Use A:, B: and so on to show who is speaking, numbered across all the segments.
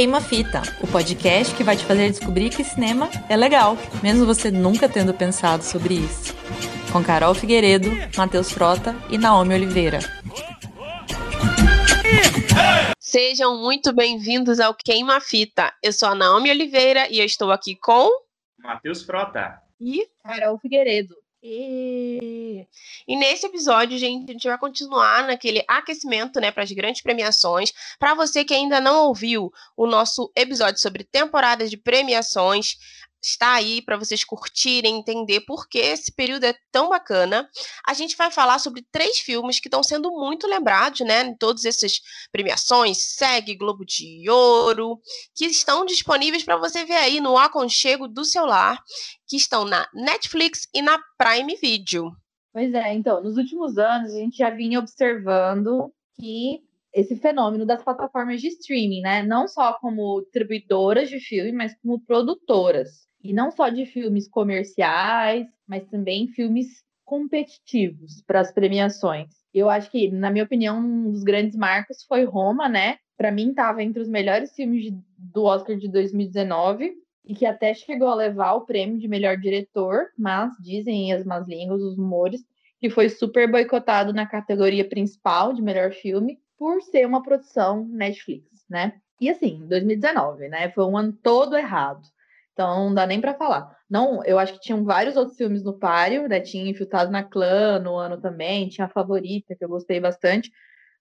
A: Queima Fita, o podcast que vai te fazer descobrir que cinema é legal, mesmo você nunca tendo pensado sobre isso. Com Carol Figueiredo, Matheus Frota e Naomi Oliveira.
B: Sejam muito bem-vindos ao Queima Fita. Eu sou a Naomi Oliveira e eu estou aqui com
C: Matheus Frota
B: e Carol Figueiredo. E... e nesse episódio, gente, a gente vai continuar naquele aquecimento, né, para as grandes premiações. Para você que ainda não ouviu o nosso episódio sobre temporadas de premiações, está aí para vocês curtirem, entender por que esse período é tão bacana. A gente vai falar sobre três filmes que estão sendo muito lembrados, né, em todas essas premiações, SEG, Globo de Ouro, que estão disponíveis para você ver aí no aconchego do celular, que estão na Netflix e na Prime Video.
D: Pois é, então, nos últimos anos a gente já vinha observando que esse fenômeno das plataformas de streaming, né? Não só como distribuidoras de filme, mas como produtoras. E não só de filmes comerciais, mas também filmes competitivos para as premiações. Eu acho que, na minha opinião, um dos grandes marcos foi Roma, né? Para mim, estava entre os melhores filmes de, do Oscar de 2019 e que até chegou a levar o prêmio de melhor diretor, mas dizem as más línguas, os rumores, que foi super boicotado na categoria principal de melhor filme por ser uma produção Netflix, né? E assim, 2019, né? Foi um ano todo errado. Então não dá nem para falar. Não, eu acho que tinham vários outros filmes no páreo, né? Tinha Infiltrado na Clã no ano também, tinha a Favorita, que eu gostei bastante.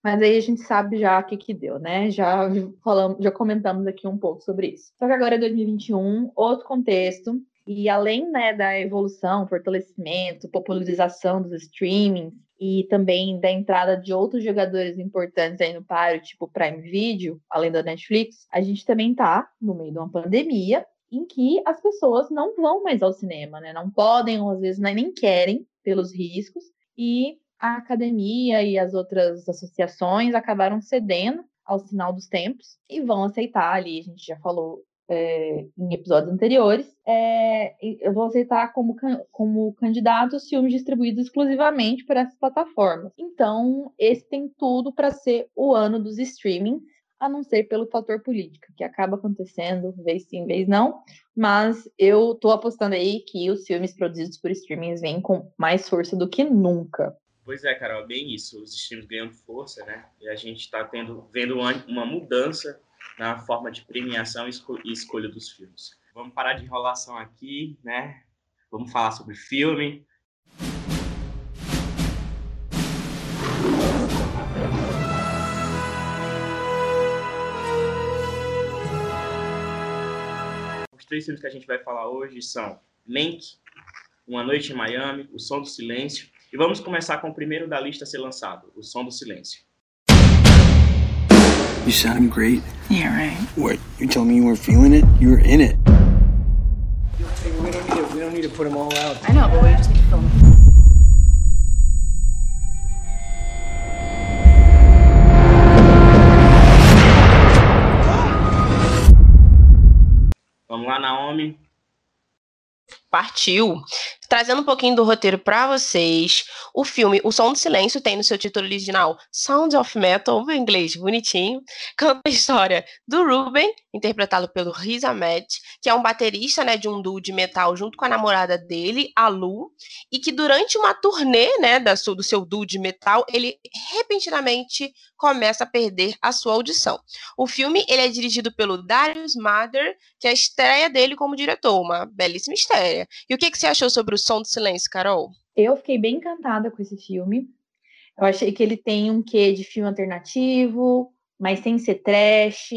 D: Mas aí a gente sabe já o que que deu, né? Já falamos, já comentamos aqui um pouco sobre isso. Só que agora é 2021, outro contexto, e além né, da evolução, fortalecimento, popularização dos streamings e também da entrada de outros jogadores importantes aí no páreo, tipo Prime Video, além da Netflix, a gente também tá no meio de uma pandemia em que as pessoas não vão mais ao cinema, né? Não podem, ou às vezes nem querem, pelos riscos, e a academia e as outras associações acabaram cedendo ao sinal dos tempos e vão aceitar ali, a gente já falou é, em episódios anteriores, é, eu vou aceitar como, como candidatos filmes distribuídos exclusivamente por essas plataformas. Então, esse tem tudo para ser o ano dos streamings a não ser pelo fator política, que acaba acontecendo, vez sim, vez não. Mas eu tô apostando aí que os filmes produzidos por streamings vêm com mais força do que nunca.
C: Pois é, Carol, bem isso. Os streams ganhando força, né? E a gente está tendo, vendo uma, mudança na forma de premiação e escolha dos filmes. Vamos parar de enrolação aqui, né? Vamos falar sobre filme. Três filmes que a gente vai falar hoje são Mank, Uma Noite em Miami, O Som do Silêncio. E vamos começar com o primeiro da lista a ser lançado, O Som do Silêncio.
E: You sound great.
F: Yeah, right.
E: What? You told me you were feeling it? You were in it.
F: We don't need to, we don't need to put them all out.
G: I know, but we just need to film
C: Vamos lá, Naomi.
B: Partiu! Trazendo um pouquinho do roteiro para vocês, o filme O Som do Silêncio tem no seu título original Sound of Metal, em inglês bonitinho, conta a história do Ruben, interpretado pelo Riz Ahmed, que é um baterista né, de um duo de metal junto com a namorada dele, a Lu, e que durante uma turnê né, da, do seu duo de metal, ele repentinamente começa a perder a sua audição. O filme ele é dirigido pelo Darius Mather, que é a estreia dele como diretor, uma belíssima estreia. E o que, que você achou sobre o Som do Silêncio, Carol?
D: Eu fiquei bem encantada com esse filme. Eu achei que ele tem um quê de filme alternativo, mas sem ser trash.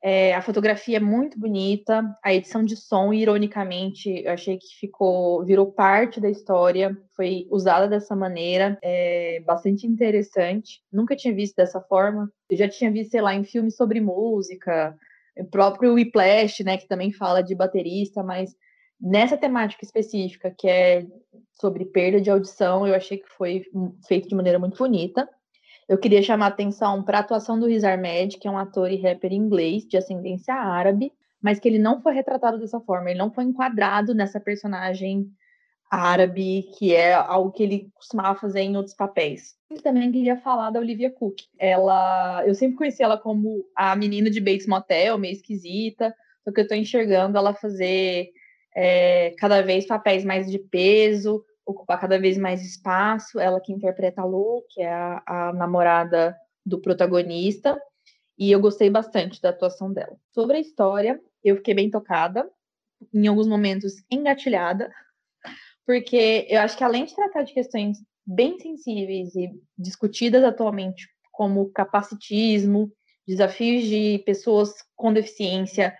D: É, a fotografia é muito bonita, a edição de som, ironicamente, eu achei que ficou, virou parte da história, foi usada dessa maneira, é bastante interessante. Nunca tinha visto dessa forma. Eu já tinha visto, sei lá, em filmes sobre música, o próprio Whiplash, né, que também fala de baterista, mas Nessa temática específica, que é sobre perda de audição, eu achei que foi feito de maneira muito bonita. Eu queria chamar atenção para a atuação do Riz Ahmed, que é um ator e rapper inglês de ascendência árabe, mas que ele não foi retratado dessa forma, ele não foi enquadrado nessa personagem árabe, que é algo que ele costumava fazer em outros papéis. E também queria falar da Olivia Cook. Ela, eu sempre conheci ela como a menina de Bates Motel, meio esquisita, só que eu tô enxergando ela fazer é, cada vez papéis mais de peso, ocupar cada vez mais espaço. Ela que interpreta a Lu, que é a, a namorada do protagonista, e eu gostei bastante da atuação dela. Sobre a história, eu fiquei bem tocada, em alguns momentos engatilhada, porque eu acho que além de tratar de questões bem sensíveis e discutidas atualmente, como capacitismo, desafios de pessoas com deficiência,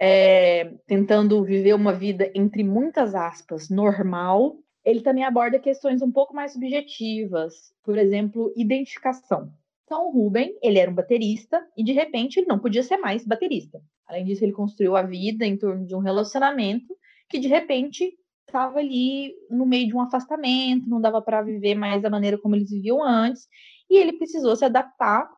D: é, tentando viver uma vida, entre muitas aspas, normal, ele também aborda questões um pouco mais subjetivas, por exemplo, identificação. Então, o Ruben, ele era um baterista e de repente ele não podia ser mais baterista. Além disso, ele construiu a vida em torno de um relacionamento que de repente estava ali no meio de um afastamento, não dava para viver mais da maneira como eles viviam antes, e ele precisou se adaptar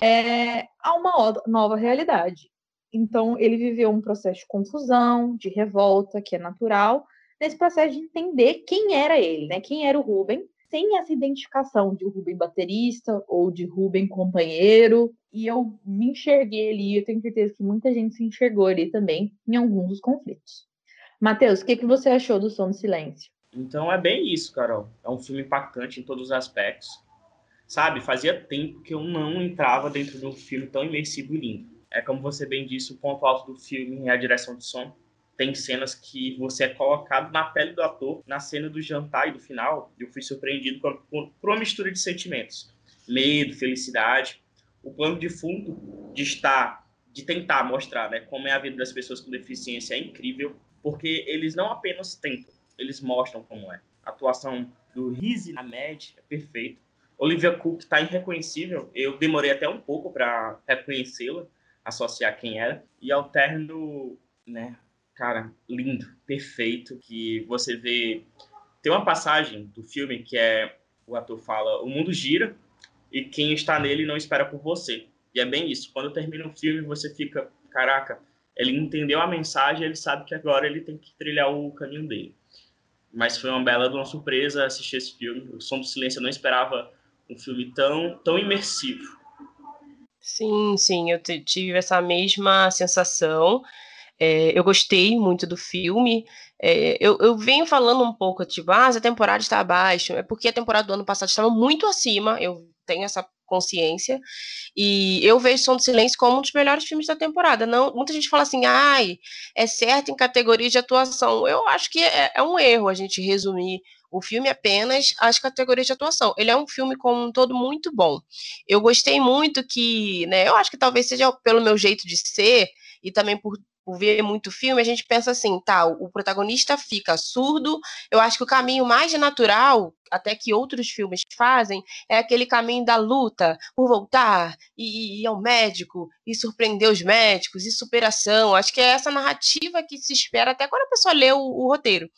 D: é, a uma nova realidade. Então, ele viveu um processo de confusão, de revolta, que é natural, nesse processo de entender quem era ele, né? Quem era o Ruben, sem essa identificação de Ruben baterista ou de Ruben companheiro. E eu me enxerguei ali, eu tenho certeza que muita gente se enxergou ali também em alguns dos conflitos. Matheus, o que, que você achou do Som do Silêncio?
C: Então é bem isso, Carol. É um filme impactante em todos os aspectos. Sabe, fazia tempo que eu não entrava dentro de um filme tão imersivo e lindo. É como você bem disse, o ponto alto do filme é a direção de som. Tem cenas que você é colocado na pele do ator. Na cena do jantar e do final, eu fui surpreendido por, por uma mistura de sentimentos. Medo, felicidade. O plano de fundo de estar, de tentar mostrar né, como é a vida das pessoas com deficiência é incrível porque eles não apenas tentam, eles mostram como é. A atuação do Rizzi na Mad é perfeita. Olivia Cook está irreconhecível. Eu demorei até um pouco para reconhecê-la, associar quem era. E Alterno, né, cara, lindo, perfeito, que você vê... Tem uma passagem do filme que é, o ator fala, o mundo gira e quem está nele não espera por você. E é bem isso. Quando termina o filme, você fica, caraca, ele entendeu a mensagem, ele sabe que agora ele tem que trilhar o caminho dele. Mas foi uma bela uma surpresa assistir esse filme. O Som do Silêncio eu não esperava um filme tão, tão imersivo.
B: Sim, sim, eu tive essa mesma sensação. É, eu gostei muito do filme. É, eu, eu venho falando um pouco, tipo, ah, a temporada está abaixo. É porque a temporada do ano passado estava muito acima. Eu tenho essa consciência. E eu vejo Som do Silêncio como um dos melhores filmes da temporada. Não, muita gente fala assim, ai, é certo em categorias de atuação. Eu acho que é, é um erro a gente resumir o filme apenas às categorias de atuação. Ele é um filme como um todo muito bom. Eu gostei muito que, né, eu acho que talvez seja pelo meu jeito de ser e também por por ver muito filme, a gente pensa assim, tá, o protagonista fica surdo. Eu acho que o caminho mais natural até que outros filmes fazem, é aquele caminho da luta por voltar e ir ao médico e surpreender os médicos e superação. Acho que é essa narrativa que se espera até quando a pessoa lê o, o roteiro.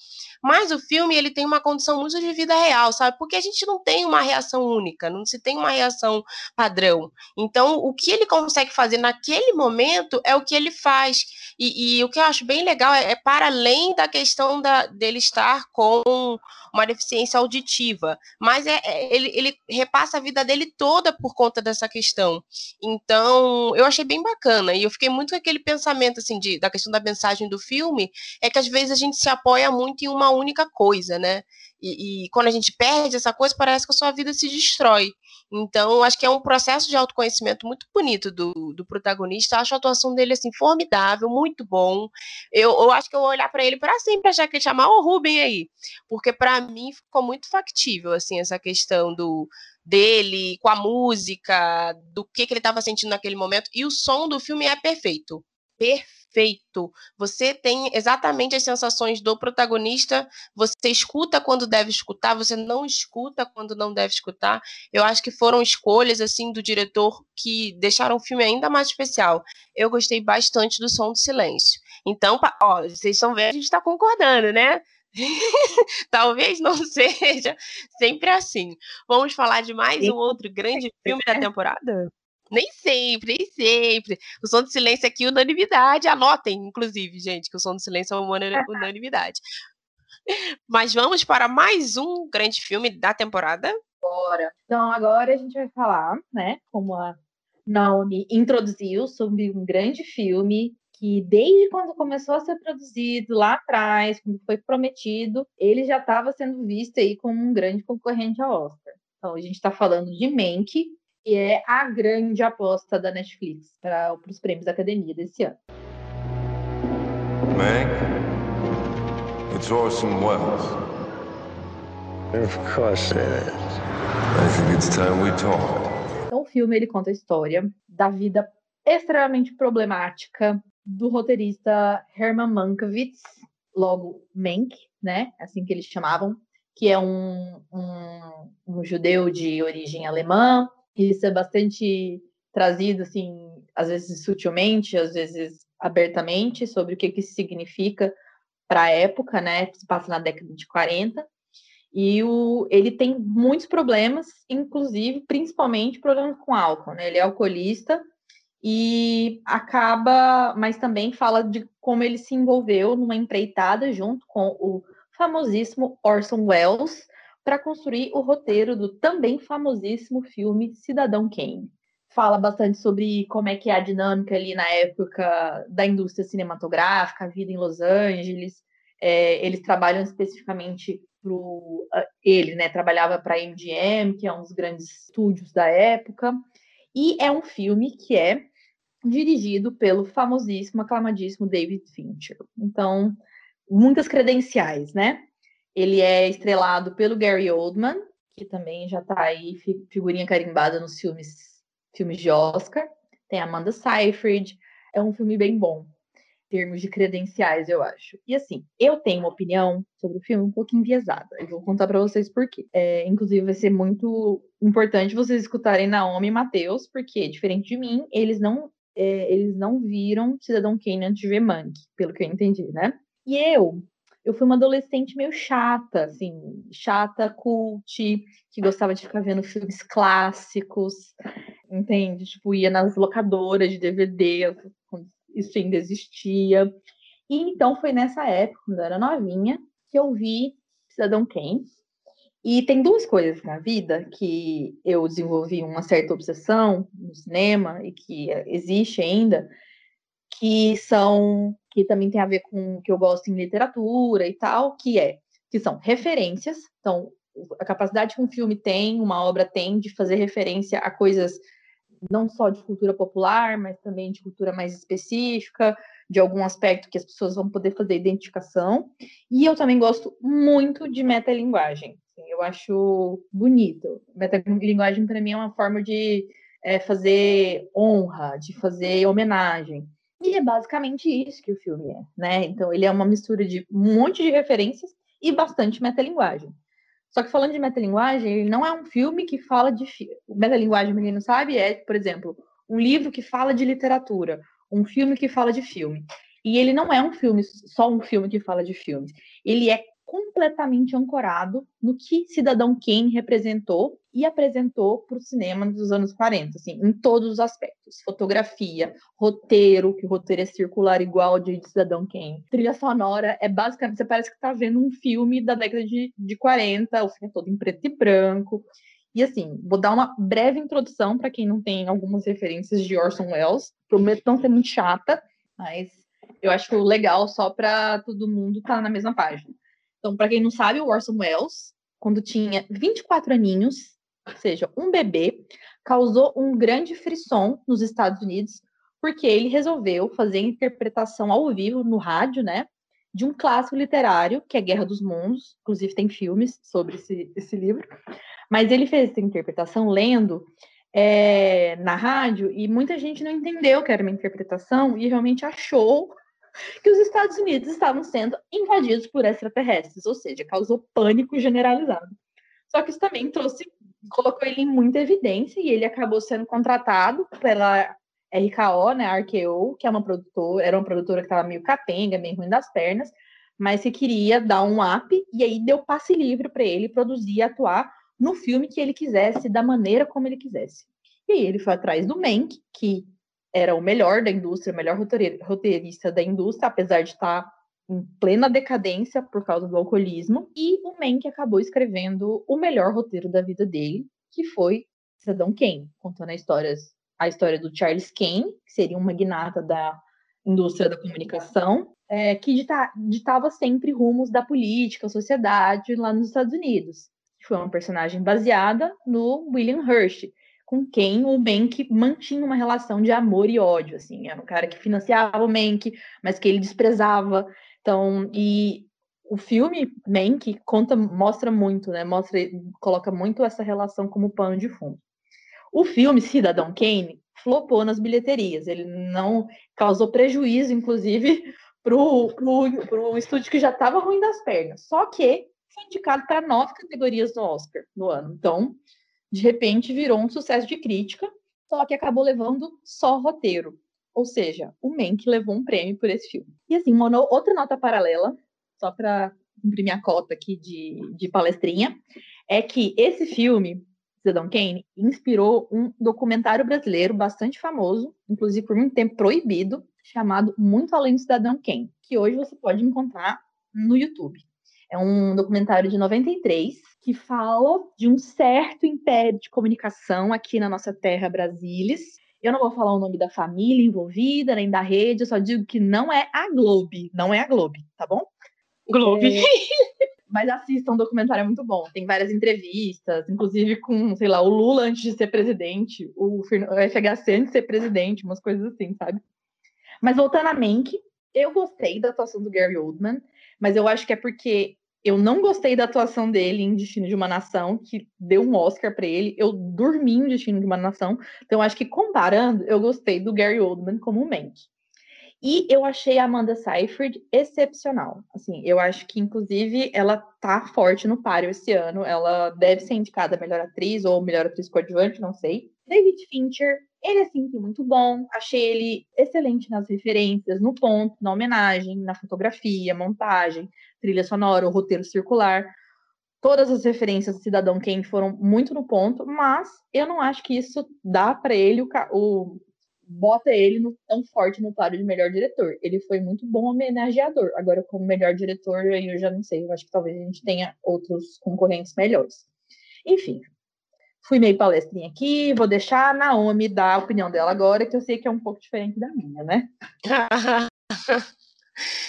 B: Mas o filme ele tem uma condição muito de vida real, sabe? Porque a gente não tem uma reação única, não se tem uma reação padrão. Então, o que ele consegue fazer naquele momento é o que ele faz. E, e o que eu acho bem legal é, é para além da questão da, dele estar com uma deficiência auditiva, mas é, é, ele, ele repassa a vida dele toda por conta dessa questão. Então, eu achei bem bacana, e eu fiquei muito com aquele pensamento, assim, de, da questão da mensagem do filme, é que às vezes a gente se apoia muito em uma única coisa, né? E, e, quando a gente perde essa coisa, parece que a sua vida se destrói. Então, acho que é um processo de autoconhecimento muito bonito do, do protagonista. Acho a atuação dele assim formidável, muito bom. Eu, eu acho que eu vou olhar para ele para sempre achar que ele chamar o Ruben aí, porque para mim ficou muito factível assim essa questão do dele com a música, do que, que ele estava sentindo naquele momento e o som do filme é perfeito. Perfeito. Você tem exatamente as sensações do protagonista, você escuta quando deve escutar, você não escuta quando não deve escutar. Eu acho que foram escolhas assim do diretor que deixaram o filme ainda mais especial. Eu gostei bastante do Som do Silêncio. Então, ó, vocês estão vendo, a gente está concordando, né? Talvez não seja sempre assim. Vamos falar de mais um outro grande filme da temporada? Nem sempre, nem sempre. O som do silêncio aqui, unanimidade. Anotem, inclusive, gente, que o som do silêncio é uma unanimidade. Mas vamos para mais um grande filme da temporada.
D: Bora. Então agora a gente vai falar, né, como a Naomi introduziu sobre um grande filme que desde quando começou a ser produzido lá atrás, quando foi prometido, ele já estava sendo visto aí como um grande concorrente ao Oscar. Então a gente está falando de Mank, que é a grande aposta da Netflix para os prêmios da Academia desse ano.
G: Mank, it's Orson Welles.
F: Of course it is.
G: I think it's time we talk.
D: Então, o filme ele conta a história da vida extremamente problemática do roteirista Herman Mankiewicz, logo Mank, né? Assim que eles chamavam, que é um, um, um judeu de origem alemã. Isso é bastante trazido, assim, às vezes sutilmente, às vezes abertamente, sobre o que, que isso significa para a época, né? Se passa na década de 40. E o, ele tem muitos problemas, inclusive, principalmente problemas com álcool, né? Ele é alcoolista e acaba, mas também fala de como ele se envolveu numa empreitada junto com o famosíssimo Orson Welles para construir o roteiro do também famosíssimo filme Cidadão Kane. Fala bastante sobre como é que é a dinâmica ali na época da indústria cinematográfica, a vida em Los Angeles. É, eles trabalham especificamente pro ele, né, trabalhava para a MGM, que é um dos grandes estúdios da época, e é um filme que é dirigido pelo famosíssimo, aclamadíssimo David Fincher. Então, muitas credenciais, né? Ele é estrelado pelo Gary Oldman, que também já está aí figurinha carimbada nos filmes filmes de Oscar. Tem Amanda Seyfried. É um filme bem bom termos de credenciais, eu acho. E assim, eu tenho uma opinião sobre o filme um pouco enviesada. Eu vou contar para vocês por quê. É, inclusive, vai ser muito importante vocês escutarem Naomi e Matheus, porque, diferente de mim, eles não, é, eles não viram Cidadão Kane antes de ver Mank, pelo que eu entendi, né? E eu, eu fui uma adolescente meio chata, assim, chata, cult, que gostava de ficar vendo filmes clássicos, entende? Tipo, ia nas locadoras de DVD, isso ainda existia. E então foi nessa época, quando eu era novinha, que eu vi Cidadão Kane. E tem duas coisas na vida que eu desenvolvi uma certa obsessão no cinema e que existe ainda, que são que também tem a ver com o que eu gosto em literatura e tal, que é que são referências. Então, a capacidade que um filme tem, uma obra tem de fazer referência a coisas não só de cultura popular, mas também de cultura mais específica, de algum aspecto que as pessoas vão poder fazer identificação. E eu também gosto muito de metalinguagem. Assim, eu acho bonito. Metalinguagem, para mim, é uma forma de é, fazer honra, de fazer homenagem. E é basicamente isso que o filme é, né? Então, ele é uma mistura de um monte de referências e bastante metalinguagem. Só que falando de metalinguagem, ele não é um filme que fala de. Metalinguagem, quem não sabe, é, por exemplo, um livro que fala de literatura, um filme que fala de filme. E ele não é um filme, só um filme que fala de filmes. Ele é completamente ancorado no que Cidadão Kane representou e apresentou para o cinema dos anos 40, assim, em todos os aspectos. Fotografia, roteiro, que o roteiro é circular igual de Cidadão Kane. Trilha sonora é basicamente, você parece que está vendo um filme da década de, de 40, o filme é todo em preto e branco. E assim, vou dar uma breve introdução para quem não tem algumas referências de Orson Welles. Prometo não ser muito chata, mas eu acho legal só para todo mundo estar tá na mesma página. Então, para quem não sabe, o Orson Welles, quando tinha 24 aninhos, ou seja, um bebê, causou um grande frisson nos Estados Unidos, porque ele resolveu fazer interpretação ao vivo no rádio, né, de um clássico literário, que é Guerra dos Mundos, inclusive tem filmes sobre esse, esse livro, mas ele fez essa interpretação lendo é, na rádio e muita gente não entendeu que era uma interpretação e realmente achou que os Estados Unidos estavam sendo invadidos por extraterrestres, ou seja, causou pânico generalizado. Só que isso também trouxe, colocou ele em muita evidência e ele acabou sendo contratado pela RKO, né, a RKO, que é uma produtora, era uma produtora que estava meio capenga, meio ruim das pernas, mas que queria dar um up e aí deu passe livre para ele produzir e atuar no filme que ele quisesse, da maneira como ele quisesse. E aí ele foi atrás do Mank, que era o melhor da indústria, o melhor roteirista da indústria, apesar de estar em plena decadência por causa do alcoolismo, e o Mank acabou escrevendo o melhor roteiro da vida dele, que foi Cidadão Kane, contando a história, a história do Charles Kane, que seria um magnata da indústria da comunicação, é, que dita, ditava sempre rumos da política, sociedade lá nos Estados Unidos. Foi uma personagem baseada no William Hearst, com quem o Mank mantinha uma relação de amor e ódio, assim, era um cara que financiava o Mank, mas que ele desprezava. Então, e o filme Mank conta, mostra muito, né? Mostra, coloca muito essa relação como pano de fundo. O filme Cidadão Kane flopou nas bilheterias. Ele não causou prejuízo, inclusive, para o estúdio que já estava ruim das pernas. Só que foi indicado para nove categorias no Oscar no ano. Então, de repente virou um sucesso de crítica, só que acabou levando só roteiro. Ou seja, o Mank levou um prêmio por esse filme. E assim, uma outra nota paralela, só para cumprir minha cota aqui de, de palestrinha, é que esse filme, Cidadão Kane, inspirou um documentário brasileiro bastante famoso, inclusive por muito tempo proibido, chamado Muito Além do Cidadão Kane, que hoje você pode encontrar no YouTube. É um documentário de 93 que fala de um certo império de comunicação aqui na nossa terra Brasilis. Eu não vou falar o nome da família envolvida, nem da rede, eu só digo que não é a Globo, não é a Globo, tá bom?
B: Globo. É...
D: Mas assistam, o documentário é muito bom. Tem várias entrevistas, inclusive com, sei lá, o Lula antes de ser presidente, o FHC antes de ser presidente, umas coisas assim, sabe? Mas voltando a Mank, eu gostei da atuação do Gary Oldman, mas eu acho que é porque eu não gostei da atuação dele em Destino de uma Nação, que deu um Oscar para ele. Eu dormi em Destino de uma Nação. Então, acho que comparando, eu gostei do Gary Oldman como Mank. E eu achei a Amanda Seyfried excepcional. Assim, eu acho que, inclusive, ela tá forte no páreo esse ano. Ela deve ser indicada melhor atriz ou melhor atriz coadjuvante, não sei. David Fincher, ele é sempre muito bom. Achei ele excelente nas referências, no ponto, na homenagem, na fotografia, montagem trilha sonora, o roteiro circular. Todas as referências do Cidadão Kane foram muito no ponto, mas eu não acho que isso dá para ele o, o, bota ele no, tão forte no páreo de melhor diretor. Ele foi muito bom homenageador. Agora, como melhor diretor, aí eu já não sei. Eu acho que talvez a gente tenha outros concorrentes melhores. Enfim, fui meio palestrinha aqui. Vou deixar a Naomi dar a opinião dela agora, que eu sei que é um pouco diferente da minha, né?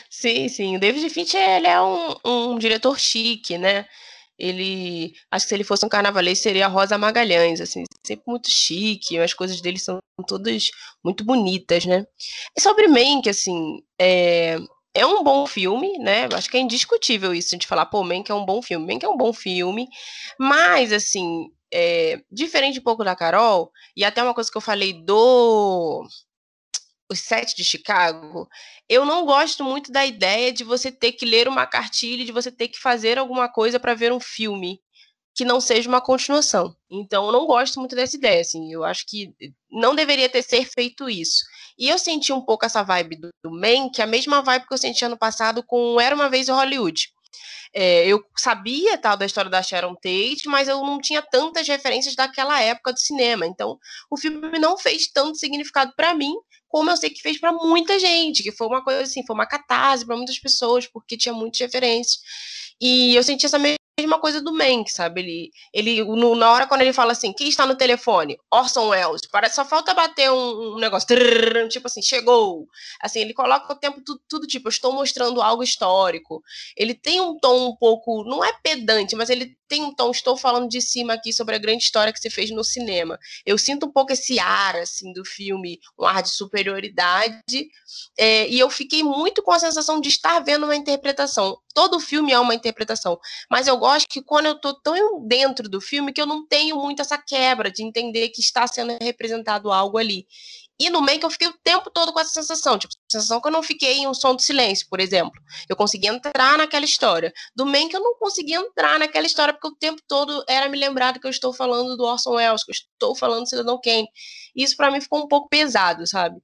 B: Sim, sim. O David Fincher, ele é um, um diretor chique, né? Ele, acho que se ele fosse um carnavalês seria a Rosa Magalhães, assim, sempre muito chique, as coisas dele são todas muito bonitas, né? E sobre Mank, assim, é, é um bom filme, né? Acho que é indiscutível isso, gente falar, pô, Mank é um bom filme. Mank é um bom filme, mas, assim, é, diferente um pouco da Carol, e até uma coisa que eu falei do os sete de Chicago, eu não gosto muito da ideia de você ter que ler uma cartilha, de você ter que fazer alguma coisa para ver um filme que não seja uma continuação. Então, eu não gosto muito dessa ideia, assim. Eu acho que não deveria ter ser feito isso. E eu senti um pouco essa vibe do, do Man, que é a mesma vibe que eu senti ano passado com Era Uma Vez em Hollywood. É, eu sabia tal da história da Sharon Tate, mas eu não tinha tantas referências daquela época do cinema. Então, o filme não fez tanto significado para mim, como eu sei que fez para muita gente, que foi uma coisa assim, foi uma catarse para muitas pessoas, porque tinha muitas referências. E eu senti essa mesma coisa do Mank, sabe? Ele, ele no, na hora quando ele fala assim, quem está no telefone? Orson Welles. Parece só falta bater um, um negócio, trrr, tipo assim, chegou. Assim, ele coloca o tempo tudo, tudo, tipo, eu estou mostrando algo histórico. Ele tem um tom um pouco, não é pedante, mas ele tem um tom, estou falando de cima aqui sobre a grande história que você fez no cinema. Eu sinto um pouco esse ar, assim, do filme, um ar de superioridade, é, e eu fiquei muito com a sensação de estar vendo uma interpretação. Todo filme é uma interpretação, mas eu gosto que quando eu tô tão dentro do filme que eu não tenho muito essa quebra de entender que está sendo representado algo ali. E no meio que eu fiquei o tempo todo com essa sensação, tipo, sensação que eu não fiquei em um som de silêncio, por exemplo. Eu consegui entrar naquela história. Do meio que eu não consegui entrar naquela história, porque o tempo todo era me lembrar que eu estou falando do Orson Welles, que eu estou falando do Cidadão Kane. Isso para mim ficou um pouco pesado, sabe?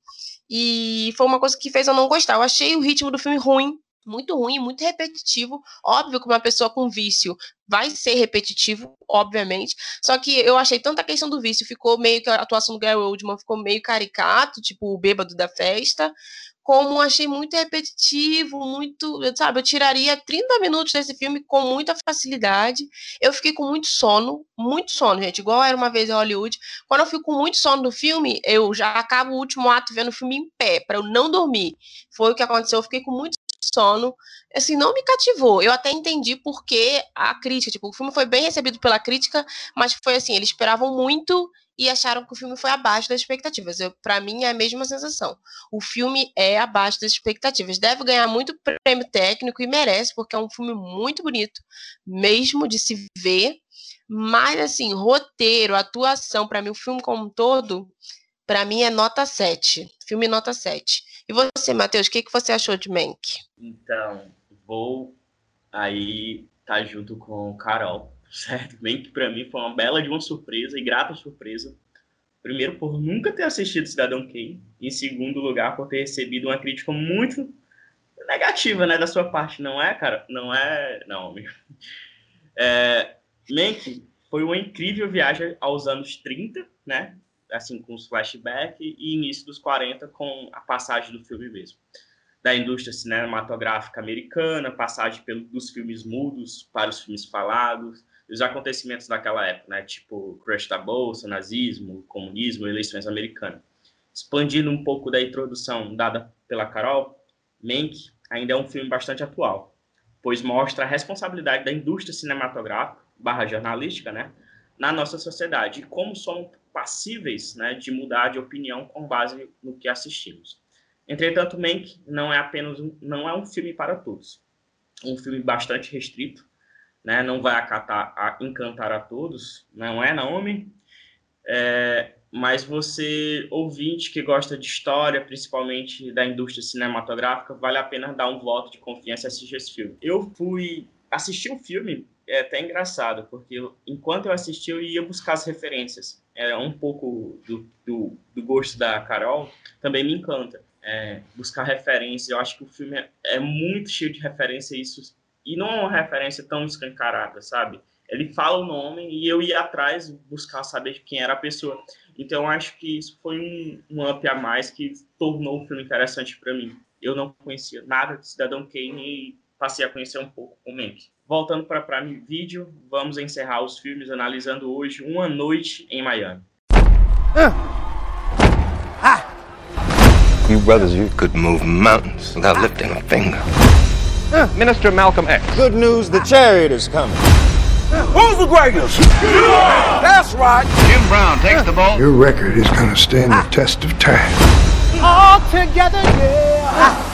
B: E foi uma coisa que fez eu não gostar. Eu achei o ritmo do filme ruim, muito ruim, muito repetitivo. Óbvio que uma pessoa com vício vai ser repetitivo, obviamente. Só que eu achei tanta questão do vício, ficou meio que a atuação do Gary Oldman ficou meio caricato, tipo o bêbado da festa, como achei muito repetitivo, muito, sabe, eu tiraria 30 minutos desse filme com muita facilidade. Eu fiquei com muito sono, muito sono, gente, igual era uma vez em Hollywood. Quando eu fico com muito sono do filme, eu já acabo o último ato vendo o filme em pé, para eu não dormir. Foi o que aconteceu, eu fiquei com muito sono. Assim, não me cativou. Eu até entendi porque a crítica, tipo, o filme foi bem recebido pela crítica, mas foi assim, eles esperavam muito e acharam que o filme foi abaixo das expectativas. Para mim é a mesma sensação. O filme é abaixo das expectativas. Deve ganhar muito prêmio técnico e merece, porque é um filme muito bonito, mesmo de se ver. Mas assim, roteiro, atuação, para mim o filme como um todo, para mim é nota 7. Filme nota 7. E você, Matheus, o que, que você achou de Mank?
C: Então, vou aí estar tá junto com Carol certo? Que para mim foi uma bela de uma surpresa e grata surpresa. Primeiro, por nunca ter assistido Cidadão Kane. Em segundo lugar, por ter recebido uma crítica muito negativa, né, da sua parte. Não é, cara? Não é... Não. É, Mank foi uma incrível viagem aos anos 30, né? Assim, com os flashbacks e início dos 40 com a passagem do filme mesmo da indústria cinematográfica americana, passagem pelo, dos filmes mudos para os filmes falados, os acontecimentos daquela época, né? Tipo crush da bolsa, nazismo, comunismo, eleições americanas. Expandindo um pouco da introdução dada pela Carol, Mank ainda é um filme bastante atual, pois mostra a responsabilidade da indústria cinematográfica barra jornalística, né? Na nossa sociedade e como somos passíveis né, de mudar de opinião com base no que assistimos. Entretanto, Mank não é apenas um, não é um filme para todos. Um filme bastante restrito, né? Não vai acatar, a, encantar a todos, não é, Naomi? É, mas você, ouvinte que gosta de história, principalmente da indústria cinematográfica, vale a pena dar um voto de confiança e assistir esse filme. Eu fui assistir o um filme, é até engraçado, porque enquanto eu assisti, eu ia buscar as referências. É um pouco do, do, do gosto da Carol, também me encanta. É, buscar referências. Eu acho que o filme é, é muito cheio de referência isso e não é uma referência tão escancarada, sabe? Ele fala o nome e eu ia atrás buscar saber quem era a pessoa. Então eu acho que isso foi um, um up a mais que tornou o filme interessante para mim. Eu não conhecia nada de Cidadão Kane e passei a conhecer um pouco o Mank. Voltando para Prime Video, vamos encerrar os filmes analisando hoje Uma Noite em Miami. Uh.
G: Ah. You brothers, you could move mountains without lifting a finger.
H: Minister Malcolm X.
I: Good news, the chariot is coming.
H: Who's the greatest? That's right.
G: Jim Brown takes the ball.
J: Your record is going to stand the test of time.
H: All together, yeah.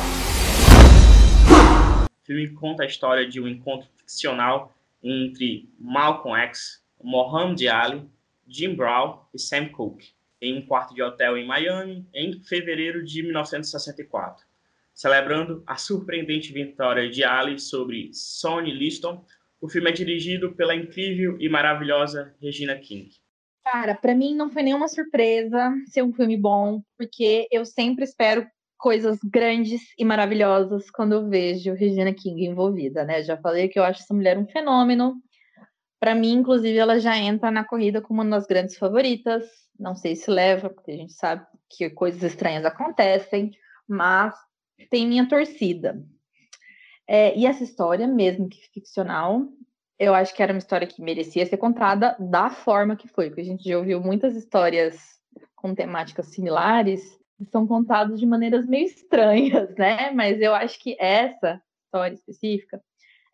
C: O filme conta a história de um encontro ficcional entre Malcolm X, Mohamed Ali, Jim Brown e Sam Cooke em um quarto de hotel em Miami em fevereiro de 1964 celebrando a surpreendente vitória de Ali sobre Sonny Liston. O filme é dirigido pela incrível e maravilhosa Regina King.
D: Cara, para mim não foi nenhuma surpresa ser um filme bom, porque eu sempre espero coisas grandes e maravilhosas quando eu vejo Regina King envolvida, né? Já falei que eu acho essa mulher um fenômeno. Para mim, inclusive, ela já entra na corrida como uma das grandes favoritas. Não sei se leva, porque a gente sabe que coisas estranhas acontecem, mas tem minha torcida. É, e essa história, mesmo que ficcional, eu acho que era uma história que merecia ser contada da forma que foi, porque a gente já ouviu muitas histórias com temáticas similares são contadas de maneiras meio estranhas, né? Mas eu acho que essa história específica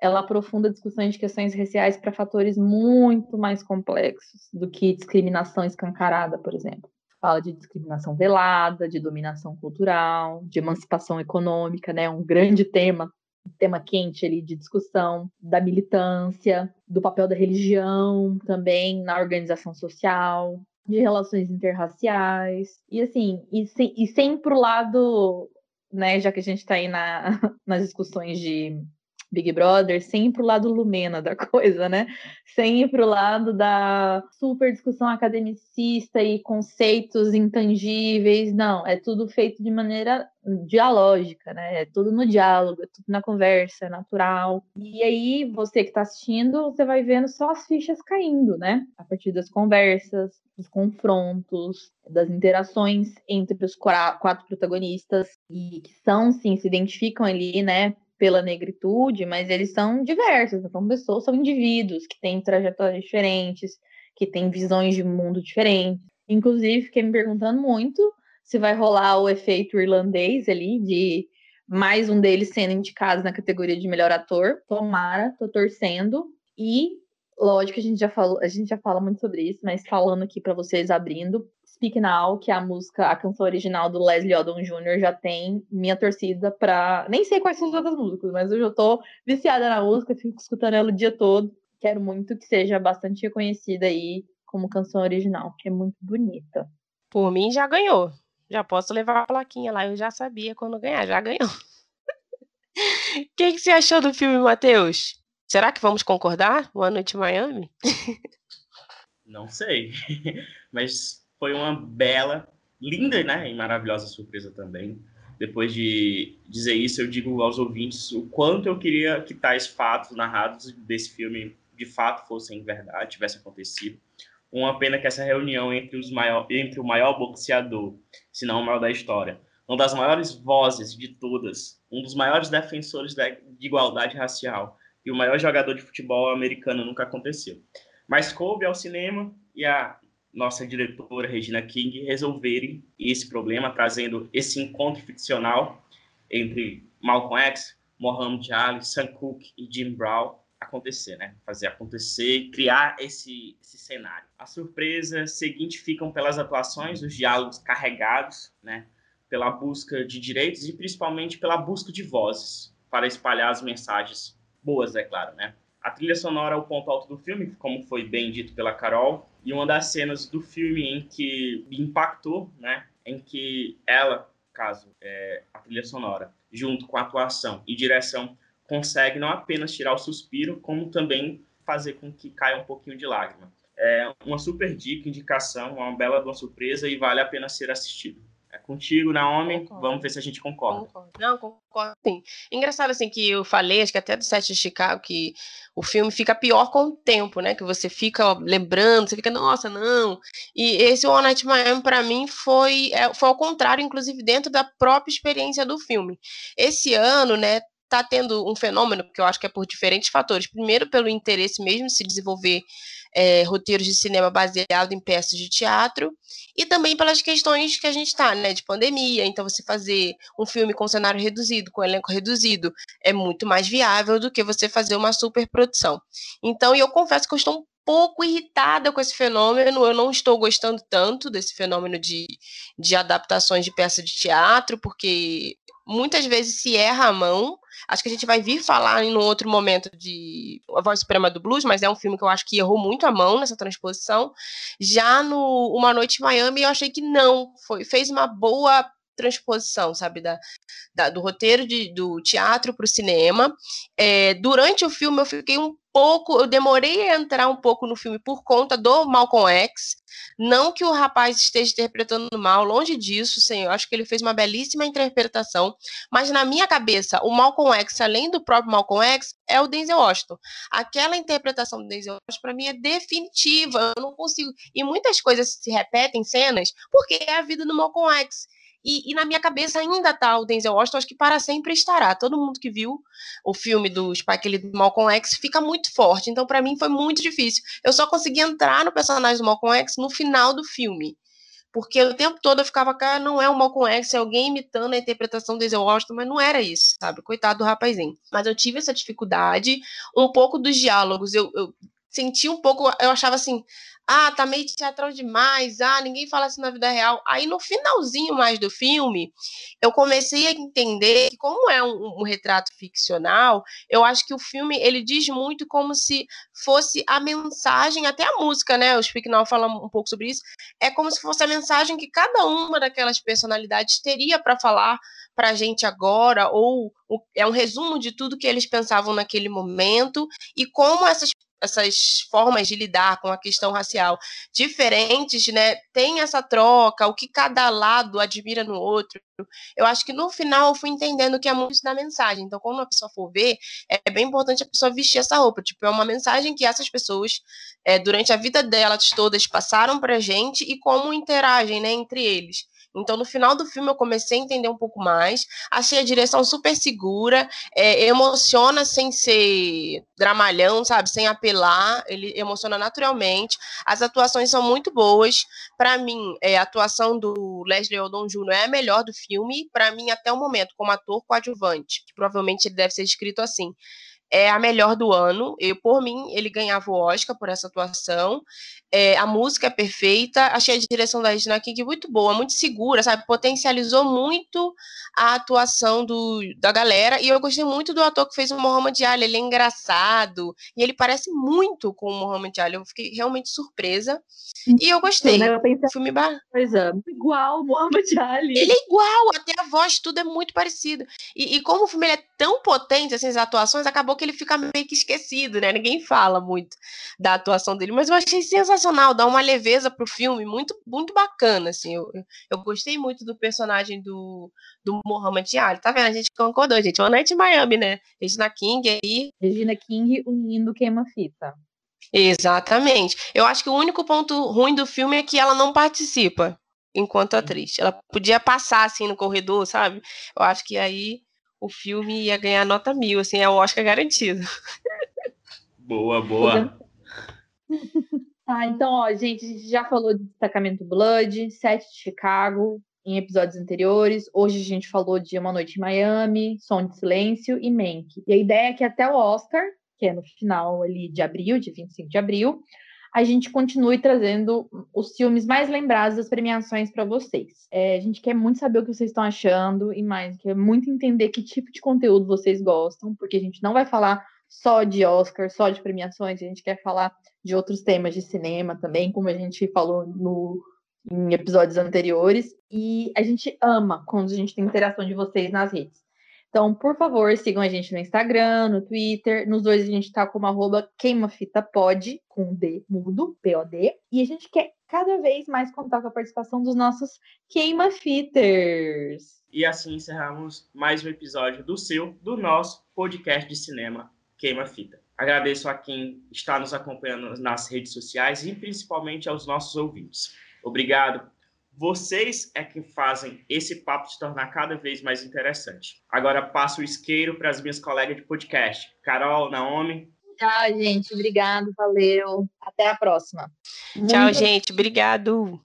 D: ela aprofunda discussões de questões raciais para fatores muito mais complexos do que discriminação escancarada, por exemplo fala de discriminação velada, de dominação cultural, de emancipação econômica, né? Um grande tema, tema quente ali de discussão da militância, do papel da religião também na organização social, de relações interraciais e assim, e, se, e sempre pro lado, né? Já que a gente está aí na, nas discussões de Big Brother, sempre o lado lumena da coisa, né? Sempre o lado da super discussão academicista e conceitos intangíveis. Não, é tudo feito de maneira dialógica, né? É tudo no diálogo, é tudo na conversa, é natural. E aí, você que está assistindo, você vai vendo só as fichas caindo, né? A partir das conversas, dos confrontos, das interações entre os quatro protagonistas, e que são, sim, se identificam ali, né? Pela negritude, mas eles são diversos, são pessoas, são indivíduos que têm trajetórias diferentes, que têm visões de mundo diferentes. Inclusive, fiquei me perguntando muito se vai rolar o efeito irlandês ali, de mais um deles sendo indicado na categoria de melhor ator. Tomara, tô torcendo. E, lógico, a gente já falou, a gente já fala muito sobre isso, mas falando aqui para vocês abrindo, Speak Now, que é a música, a canção original do Leslie Odom Jr., já tem minha torcida pra. Nem sei quais são as outras músicas, mas eu já tô viciada na música, fico escutando ela o dia todo. Quero muito que seja bastante reconhecida aí como canção original, que é muito bonita.
B: Por mim, já ganhou. Já posso levar a plaquinha lá, eu já sabia quando ganhar, já ganhou. O que, que você achou do filme, Matheus? Será que vamos concordar? Boa noite, Miami?
C: Não sei. Mas foi uma bela, linda né, e maravilhosa surpresa também. Depois de dizer isso, eu digo aos ouvintes o quanto eu queria que tais fatos narrados desse filme de fato fossem verdade, tivesse acontecido. Uma pena que essa reunião entre, os maior, entre o maior boxeador, se não o maior da história, uma das maiores vozes de todas, um dos maiores defensores de igualdade racial e o maior jogador de futebol americano nunca aconteceu. Mas coube ao cinema e a nossa diretora Regina King resolverem esse problema, trazendo esse encontro ficcional entre Malcolm X, Mohamed Ali, Sam Cooke e Jim Brown acontecer, né? Fazer acontecer, criar esse, esse cenário. As surpresas seguintes ficam pelas atuações, os diálogos carregados, né? Pela busca de direitos e principalmente pela busca de vozes para espalhar as mensagens boas, é claro, né? A trilha sonora é o ponto alto do filme, como foi bem dito pela Carol, e uma das cenas do filme em que impactou, né, em que ela, caso é, a trilha sonora, junto com a atuação e direção, consegue não apenas tirar o suspiro, como também fazer com que caia um pouquinho de lágrima. É uma super dica, indicação, uma bela uma surpresa e vale a pena ser assistido. É contigo, Naomi. Concordo. Vamos ver se a gente concorda.
B: Concordo. Não, concordo sim. Engraçado assim que eu falei, acho que até do set de Chicago, que o filme fica pior com o tempo, né? Que você fica lembrando, você fica, nossa, não. E esse One Night Miami, para mim, foi, é, foi ao contrário, inclusive dentro da própria experiência do filme. Esse ano, né, tá tendo um fenômeno que eu acho que é por diferentes fatores. Primeiro, pelo interesse mesmo de se desenvolver é, roteiros de cinema baseado em peças de teatro, e também pelas questões que a gente está, né, de pandemia. Então, você fazer um filme com cenário reduzido, com elenco reduzido, é muito mais viável do que você fazer uma superprodução. Então, eu confesso que eu estou um pouco irritada com esse fenômeno. Eu não estou gostando tanto desse fenômeno de, de adaptações de peça de teatro, porque muitas vezes se erra a mão. Acho que a gente vai vir falar em um outro momento de A Voz Suprema do Blues, mas é um filme que eu acho que errou muito a mão nessa transposição. Já no Uma Noite em Miami, eu achei que não, foi, fez uma boa transposição, sabe, da, da do roteiro de, do teatro para o cinema. É, durante o filme eu fiquei um pouco, eu demorei a entrar um pouco no filme por conta do Malcolm X. Não que o rapaz esteja interpretando mal, longe disso, senhor. Acho que ele fez uma belíssima interpretação. Mas na minha cabeça, o Malcolm X, além do próprio Malcolm X, é o Denzel Washington. Aquela interpretação do Denzel Washington, para mim, é definitiva. Eu não consigo. E muitas coisas se repetem cenas porque é a vida do Malcolm X. E, e, na minha cabeça ainda tá o Denzel Washington, acho que para sempre estará. Todo mundo que viu o filme do Spike Lee do Malcolm X fica muito forte. Então, para mim, foi muito difícil. Eu só consegui entrar no personagem do Malcolm X no final do filme. Porque o tempo todo eu ficava, cara, não é o Malcolm X, é alguém imitando a interpretação do Denzel Washington, mas não era isso, sabe? Coitado do rapazinho. Mas eu tive essa dificuldade. Um pouco dos diálogos, eu, eu senti um pouco, eu achava assim, ah, tá meio teatral demais, ah, ninguém fala assim na vida real. Aí no finalzinho mais do filme, eu comecei a entender que como é um, um, retrato ficcional, eu acho que o filme, ele diz muito como se fosse a mensagem, até a música, né, o Speak Now fala um pouco sobre isso, é como se fosse a mensagem que cada uma daquelas personalidades teria para falar para a gente agora, ou é um resumo de tudo que eles pensavam naquele momento, e como essas essas formas de lidar com a questão racial diferentes, né, tem essa troca, o que cada lado admira no outro. Eu acho que no final eu fui entendendo que é muito da mensagem. Então, quando a pessoa for ver, é bem importante a pessoa vestir essa roupa. Tipo, é uma mensagem que essas pessoas, é, durante a vida delas todas, passaram pra gente e como interagem, né, entre eles. Então, no final do filme, eu comecei a entender um pouco mais. Achei a direção super segura, é, emociona sem ser dramalhão, sabe? Sem apelar, ele emociona naturalmente. As atuações são muito boas. Para mim, é, a atuação do Leslie Odom Jr. é a melhor do filme. Para mim, até o momento, como ator coadjuvante, que provavelmente ele deve ser escrito assim é a melhor do ano. Eu, por mim, ele ganhava o Oscar por essa atuação. É, a música é perfeita. Achei a direção da Regina King muito boa, muito segura, sabe? Potencializou muito a atuação do, da galera. E eu gostei muito do ator que fez o Muhammad Ali. Ele é engraçado. E ele parece muito com o Muhammad Ali. Eu fiquei realmente surpresa. E eu gostei.
D: Né? Eu pensei,
B: filme bar...
D: coisa igual o Muhammad Ali.
B: Ele é igual, até a voz, tudo é muito parecido. E, e como o filme é tão potente, assim, as atuações, acabou que ele fica meio que esquecido, né? Ninguém fala muito da atuação dele, mas eu achei sensacional, dá uma leveza pro filme, muito, muito bacana, assim. Eu, eu gostei muito do personagem do, do Muhammad Ali. Tá vendo? A gente concordou, gente. Uma noite em Miami, né? Regina King aí.
D: Regina King unindo queima-fita.
B: Exatamente. Eu acho que o único ponto ruim do filme é que ela não participa enquanto atriz. Ela podia passar assim no corredor, sabe? Eu acho que aí o filme ia ganhar nota mil, assim, é o Oscar garantido.
C: Boa, boa.
D: Ah, então, ó, gente, a gente já falou de Destacamento Blood, Sete de Chicago, em episódios anteriores. Hoje a gente falou de Uma Noite em Miami, Som de Silêncio e Mank. E a ideia é que até o Oscar, que é no final ali de abril, de 25 de abril, a gente continue trazendo os filmes mais lembrados das premiações para vocês. É, a gente quer muito saber o que vocês estão achando e mais, quer muito entender que tipo de conteúdo vocês gostam, porque a gente não vai falar só de Oscar, só de premiações, a gente quer falar de outros temas de cinema também, como a gente falou no, em episódios anteriores. E a gente ama quando a gente tem interação de vocês nas redes. Então, por favor, sigam a gente no Instagram, no Twitter. Nos dois a gente tá como arroba queimafitapod, com D mudo, P-O-D. E a gente quer cada vez mais contar com a participação dos nossos queimafiters.
C: E assim encerramos mais um episódio do seu, do nosso podcast de cinema Queima Fita. Agradeço a quem está nos acompanhando nas redes sociais e principalmente aos nossos ouvintes. Obrigado vocês é que fazem esse papo se tornar cada vez mais interessante. Agora passo o isqueiro para as minhas colegas de podcast. Carol, Naomi.
D: Tchau, gente. Obrigado, valeu. Até a próxima.
B: Tchau, Muito... gente. Obrigado.